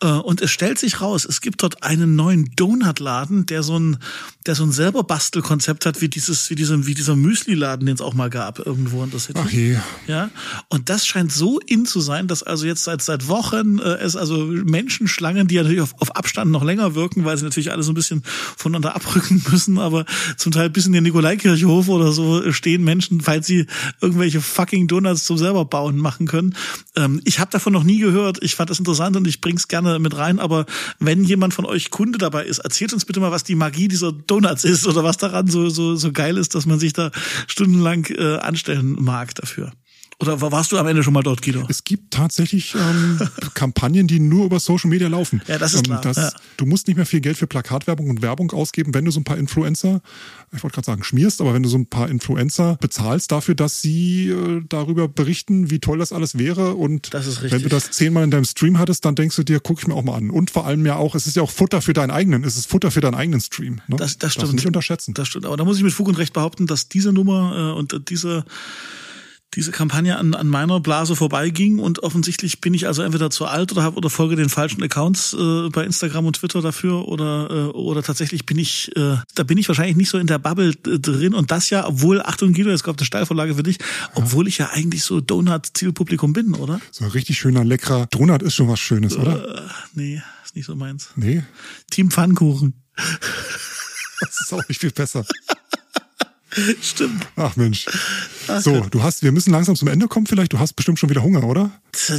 Äh, und es stellt sich raus, es gibt dort einen neuen Donutladen, der so ein, der so ein selber Bastelkonzept hat, wie dieses, wie diesem, wie dieser Müsli-Laden, den es auch mal gab irgendwo in der City. Ach je. Ja. Und das scheint so in zu sein, dass also jetzt seit, seit Wochen äh, es also Menschenschlangen, die ja natürlich auf, auf Abstand noch länger wirken, weil sie natürlich alle so ein bisschen voneinander abrücken müssen, aber zum Teil bis in den Nikolaikirchhof oder so stehen Menschen, falls sie irgendwelche fucking Donuts zum selber bauen machen können. Ähm, ich habe davon noch nie gehört. Ich fand das interessant und ich bring's gerne mit rein. Aber wenn jemand von euch Kunde dabei ist, erzählt uns bitte mal, was die Magie dieser Donuts ist oder was daran so so so geil ist, dass man sich da stundenlang äh, anstellen mag dafür. Oder warst du am Ende schon mal dort, Guido? Es gibt tatsächlich ähm, Kampagnen, die nur über Social Media laufen. Ja, das ist ähm, klar. Das, ja. Du musst nicht mehr viel Geld für Plakatwerbung und Werbung ausgeben, wenn du so ein paar Influencer, ich wollte gerade sagen, schmierst, aber wenn du so ein paar Influencer bezahlst dafür, dass sie äh, darüber berichten, wie toll das alles wäre. Und wenn du das zehnmal in deinem Stream hattest, dann denkst du dir, guck ich mir auch mal an. Und vor allem ja auch, es ist ja auch Futter für deinen eigenen, es ist Futter für deinen eigenen Stream. Ne? Das, das stimmt. Darfst nicht unterschätzen. Das stimmt. Aber da muss ich mit Fug und Recht behaupten, dass diese Nummer äh, und diese diese Kampagne an, an meiner Blase vorbeiging und offensichtlich bin ich also entweder zu alt oder habe oder folge den falschen Accounts äh, bei Instagram und Twitter dafür oder äh, oder tatsächlich bin ich äh, da bin ich wahrscheinlich nicht so in der Bubble äh, drin und das ja obwohl Achtung Guido jetzt kommt eine Steilvorlage für dich obwohl ich ja eigentlich so Donut Zielpublikum bin oder? So ein richtig schöner leckerer Donut ist schon was Schönes oder? Äh, nee ist nicht so meins. Nee? Team Pfannkuchen. Das ist auch nicht viel besser. Stimmt. Ach Mensch. So, du hast, wir müssen langsam zum Ende kommen vielleicht. Du hast bestimmt schon wieder Hunger, oder?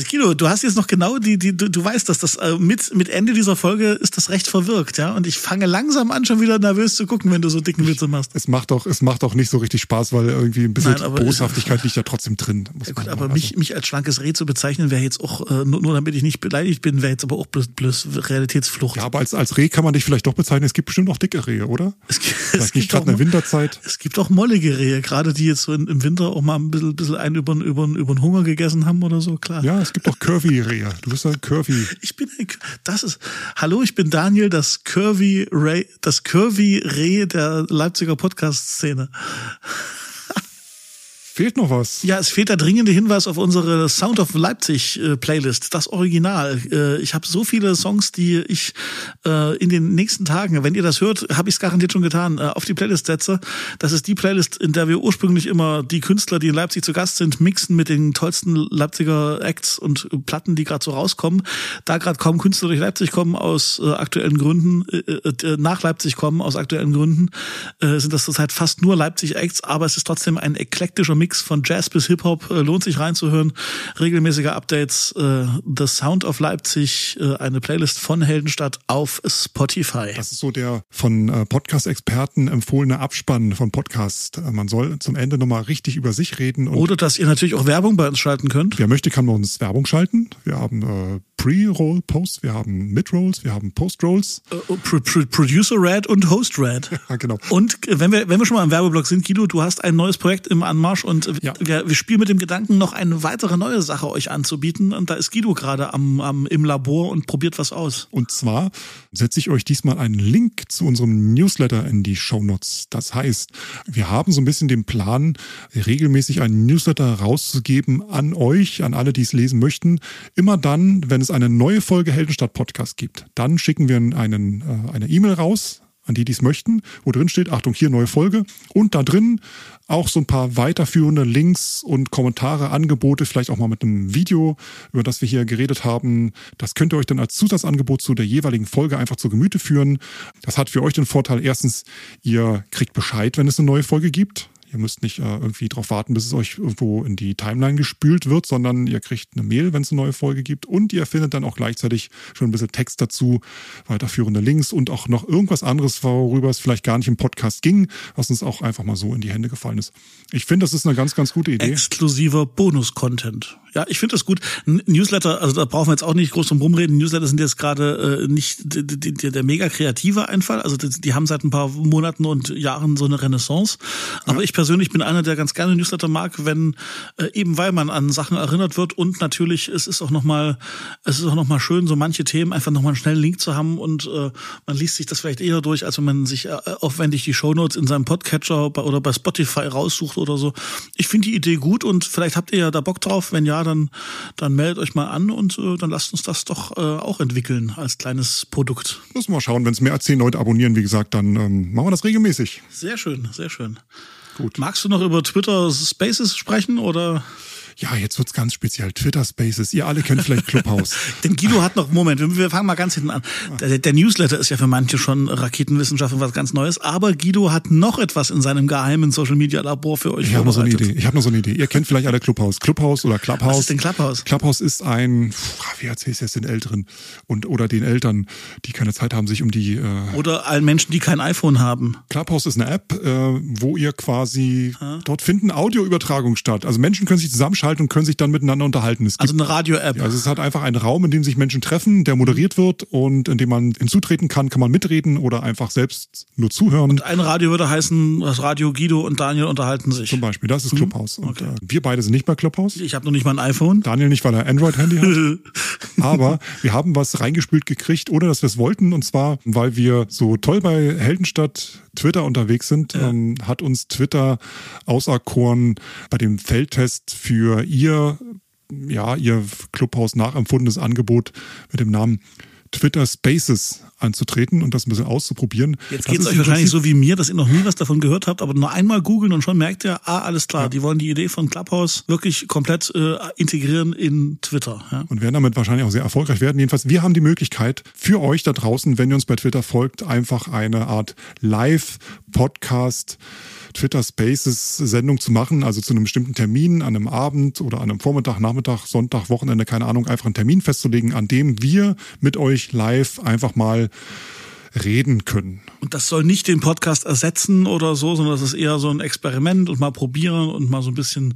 Guido, du hast jetzt noch genau die, die du, du weißt, dass das äh, mit, mit Ende dieser Folge ist das recht verwirkt, ja. Und ich fange langsam an, schon wieder nervös zu gucken, wenn du so dicken Witze machst. Es macht doch, es macht doch nicht so richtig Spaß, weil irgendwie ein bisschen Nein, Boshaftigkeit liegt ja trotzdem drin. Ja gut, aber mich, mich als schlankes Reh zu bezeichnen, wäre jetzt auch, äh, nur, nur damit ich nicht beleidigt bin, wäre jetzt aber auch bloß, bloß Realitätsflucht. Ja, aber als, als Reh kann man dich vielleicht doch bezeichnen. Es gibt bestimmt auch dicke Rehe, oder? Es gibt, vielleicht es nicht gerade in der Winterzeit. Es gibt auch mollige Rehe, gerade die jetzt so im Winter auch mal ein bisschen, bisschen einen über, über, über den Hunger gegessen haben oder so, klar. Ja, es gibt auch Curvy Rehe. Du bist ein Curvy. Ich bin ein, das ist, hallo, ich bin Daniel, das Curvy Ray, das Curvy Reh der Leipziger Podcast-Szene. Fehlt noch was? Ja, es fehlt der dringende Hinweis auf unsere Sound of Leipzig äh, Playlist, das Original. Äh, ich habe so viele Songs, die ich äh, in den nächsten Tagen, wenn ihr das hört, habe ich es garantiert schon getan, äh, auf die Playlist setze. Das ist die Playlist, in der wir ursprünglich immer die Künstler, die in Leipzig zu Gast sind, mixen mit den tollsten Leipziger Acts und Platten, die gerade so rauskommen. Da gerade kaum Künstler durch Leipzig kommen aus äh, aktuellen Gründen, äh, nach Leipzig kommen aus aktuellen Gründen, sind das zurzeit fast nur Leipzig Acts, aber es ist trotzdem ein eklektischer Mix Mix von Jazz bis Hip-Hop. Äh, lohnt sich reinzuhören. Regelmäßige Updates. Äh, The Sound of Leipzig, äh, eine Playlist von Heldenstadt auf Spotify. Das ist so der von Podcast-Experten empfohlene Abspann von Podcast. Äh, man soll zum Ende nochmal richtig über sich reden. Oder dass ihr natürlich auch Werbung bei uns schalten könnt. Wer möchte, kann bei uns Werbung schalten. Wir haben Pre-Roll-Posts, wir haben Mid-Rolls, wir haben Post-Rolls. Uh, Pro Pro Producer Red und Host Red. Ja, genau. Und wenn wir, wenn wir schon mal im Werbeblock sind, Guido, du hast ein neues Projekt im Anmarsch und ja. wir, wir spielen mit dem Gedanken, noch eine weitere neue Sache euch anzubieten. Und da ist Guido gerade am, am, im Labor und probiert was aus. Und zwar setze ich euch diesmal einen Link zu unserem Newsletter in die Show Notes. Das heißt, wir haben so ein bisschen den Plan, regelmäßig einen Newsletter rauszugeben an euch, an alle, die es lesen möchten. Immer dann, wenn es eine neue Folge Heldenstadt Podcast gibt, dann schicken wir einen, äh, eine E-Mail raus an die, die es möchten, wo drin steht, Achtung, hier neue Folge. Und da drin auch so ein paar weiterführende Links und Kommentare, Angebote, vielleicht auch mal mit einem Video, über das wir hier geredet haben. Das könnt ihr euch dann als Zusatzangebot zu der jeweiligen Folge einfach zu Gemüte führen. Das hat für euch den Vorteil, erstens, ihr kriegt Bescheid, wenn es eine neue Folge gibt. Ihr müsst nicht äh, irgendwie darauf warten, bis es euch irgendwo in die Timeline gespült wird, sondern ihr kriegt eine Mail, wenn es eine neue Folge gibt und ihr findet dann auch gleichzeitig schon ein bisschen Text dazu, weiterführende Links und auch noch irgendwas anderes, worüber es vielleicht gar nicht im Podcast ging, was uns auch einfach mal so in die Hände gefallen ist. Ich finde, das ist eine ganz, ganz gute Idee. Exklusiver Bonus-Content. Ja, ich finde das gut. Newsletter, also da brauchen wir jetzt auch nicht groß drum rumreden. Newsletter sind jetzt gerade äh, nicht der, mega kreative Einfall. Also die, die, haben seit ein paar Monaten und Jahren so eine Renaissance. Aber ja. ich persönlich bin einer, der ganz gerne Newsletter mag, wenn äh, eben weil man an Sachen erinnert wird und natürlich es ist auch noch mal es ist auch noch mal schön, so manche Themen einfach noch mal einen schnellen Link zu haben und äh, man liest sich das vielleicht eher durch, als wenn man sich äh, aufwendig die Shownotes in seinem Podcatcher oder bei Spotify raussucht oder so. Ich finde die Idee gut und vielleicht habt ihr ja da Bock drauf. Wenn ja, dann, dann meldet euch mal an und äh, dann lasst uns das doch äh, auch entwickeln als kleines Produkt. Müssen wir mal schauen, wenn es mehr als zehn Leute abonnieren, wie gesagt, dann ähm, machen wir das regelmäßig. Sehr schön, sehr schön. Gut. Magst du noch über Twitter Spaces sprechen oder? Ja, jetzt wird's ganz speziell. Twitter Spaces. Ihr alle kennt vielleicht Clubhouse. Denn Guido hat noch, Moment, wir fangen mal ganz hinten an. Der, der, Newsletter ist ja für manche schon Raketenwissenschaft und was ganz Neues. Aber Guido hat noch etwas in seinem geheimen Social Media Labor für euch. Ich habe noch so eine Idee. Ich habe noch so eine Idee. Ihr kennt vielleicht alle Clubhouse. Clubhouse oder Clubhouse. Was ist denn Clubhouse? Clubhouse ist ein, wie erzähle ich jetzt den Älteren und oder den Eltern, die keine Zeit haben, sich um die äh oder allen Menschen, die kein iPhone haben. Clubhouse ist eine App, äh, wo ihr quasi ha? dort finden Audioübertragung statt. Also Menschen können sich zusammenschalten eingeschaltet und können sich dann miteinander unterhalten. Es also eine Radio-App. Ja, also es halt einfach ein Raum, in dem sich Menschen treffen, der moderiert wird und in dem man hinzutreten kann, kann man mitreden oder einfach selbst nur zuhören. Und ein Radio würde heißen, das Radio Guido und Daniel unterhalten sich. Zum Beispiel, das ist mhm. Clubhouse. Und, okay. äh, wir beide sind nicht bei Clubhouse. Ich habe noch nicht mal ein iPhone. Daniel nicht, weil er Android-Handy hat. Aber wir haben was reingespült gekriegt, ohne dass wir es wollten. Und zwar, weil wir so toll bei Heldenstadt Twitter unterwegs sind, ja. ähm, hat uns Twitter auserkoren bei dem Feldtest für ihr, ja, ihr Clubhaus nachempfundenes Angebot mit dem Namen Twitter Spaces anzutreten und das ein bisschen auszuprobieren. Jetzt geht es euch wahrscheinlich so wie mir, dass ihr noch nie was davon gehört habt, aber nur einmal googeln und schon merkt ihr, ah, alles klar, ja. die wollen die Idee von Clubhouse wirklich komplett äh, integrieren in Twitter. Ja? Und werden damit wahrscheinlich auch sehr erfolgreich werden. Jedenfalls, wir haben die Möglichkeit für euch da draußen, wenn ihr uns bei Twitter folgt, einfach eine Art Live-Podcast Twitter Spaces Sendung zu machen, also zu einem bestimmten Termin, an einem Abend oder an einem Vormittag, Nachmittag, Sonntag, Wochenende, keine Ahnung, einfach einen Termin festzulegen, an dem wir mit euch live einfach mal reden können. Und das soll nicht den Podcast ersetzen oder so, sondern das ist eher so ein Experiment und mal probieren und mal so ein bisschen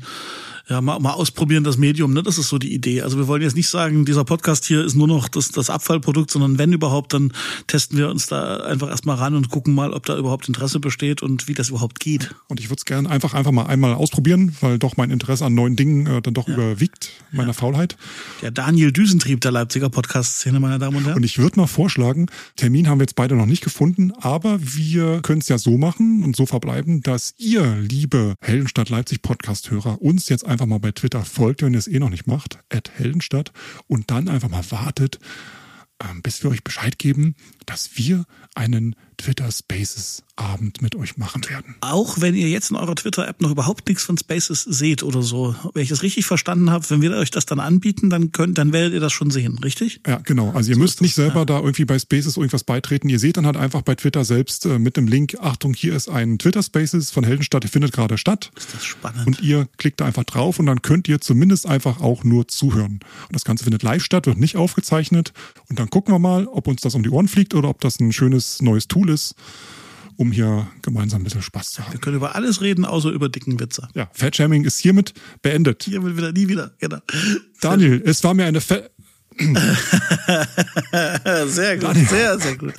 ja, mal, mal ausprobieren das Medium, ne? Das ist so die Idee. Also wir wollen jetzt nicht sagen, dieser Podcast hier ist nur noch das, das Abfallprodukt, sondern wenn überhaupt, dann testen wir uns da einfach erstmal ran und gucken mal, ob da überhaupt Interesse besteht und wie das überhaupt geht. Und ich würde es gerne einfach, einfach mal einmal ausprobieren, weil doch mein Interesse an neuen Dingen äh, dann doch ja. überwiegt, meiner ja. Faulheit. Der Daniel Düsentrieb der Leipziger Podcast-Szene, meine Damen und Herren. Und ich würde noch vorschlagen, Termin haben wir jetzt beide noch nicht gefunden, aber wir können es ja so machen und so verbleiben, dass ihr, liebe Heldenstadt Leipzig Podcast-Hörer, uns jetzt einfach mal bei Twitter folgt, wenn ihr es eh noch nicht macht, at Heldenstadt, und dann einfach mal wartet, ähm, bis wir euch Bescheid geben, dass wir einen Twitter Spaces Abend mit euch machen werden. Auch wenn ihr jetzt in eurer Twitter-App noch überhaupt nichts von Spaces seht oder so. Wenn ich das richtig verstanden habe, wenn wir euch das dann anbieten, dann könnt, dann werdet ihr das schon sehen, richtig? Ja, genau. Also ihr so müsst nicht selber ja. da irgendwie bei Spaces irgendwas beitreten. Ihr seht dann halt einfach bei Twitter selbst äh, mit dem Link, Achtung, hier ist ein Twitter Spaces von Heldenstadt, der findet gerade statt. Ist das spannend. Und ihr klickt da einfach drauf und dann könnt ihr zumindest einfach auch nur zuhören. Und das Ganze findet live statt, wird nicht aufgezeichnet. Und dann gucken wir mal, ob uns das um die Ohren fliegt oder ob das ein schönes neues Tool ist um hier gemeinsam ein bisschen Spaß zu haben. Wir können über alles reden, außer über dicken Witze. Ja, Fatshaming ist hiermit beendet. Hiermit wieder, nie wieder, genau. Daniel, es war mir eine Fe sehr gut, Daniel, sehr, sehr gut.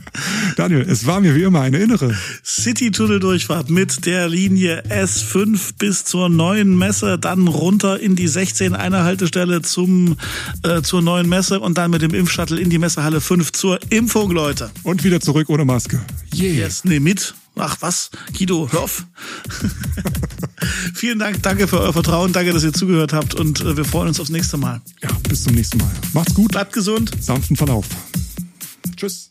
Daniel, es war mir wie immer eine innere City-Tunnel-Durchfahrt mit der Linie S5 bis zur neuen Messe, dann runter in die 16 Einer Haltestelle zum, äh, zur neuen Messe und dann mit dem Impfshuttle in die Messehalle 5 zur Impfung, Leute. Und wieder zurück ohne Maske. Yeah. Yes, nee, mit. Ach was, Guido, hör auf. Vielen Dank, danke für euer Vertrauen, danke, dass ihr zugehört habt und äh, wir freuen uns aufs nächste Mal. Ja, bis zum nächsten Mal. Macht's gut. Bleibt gesund. Sanften Verlauf. Tschüss.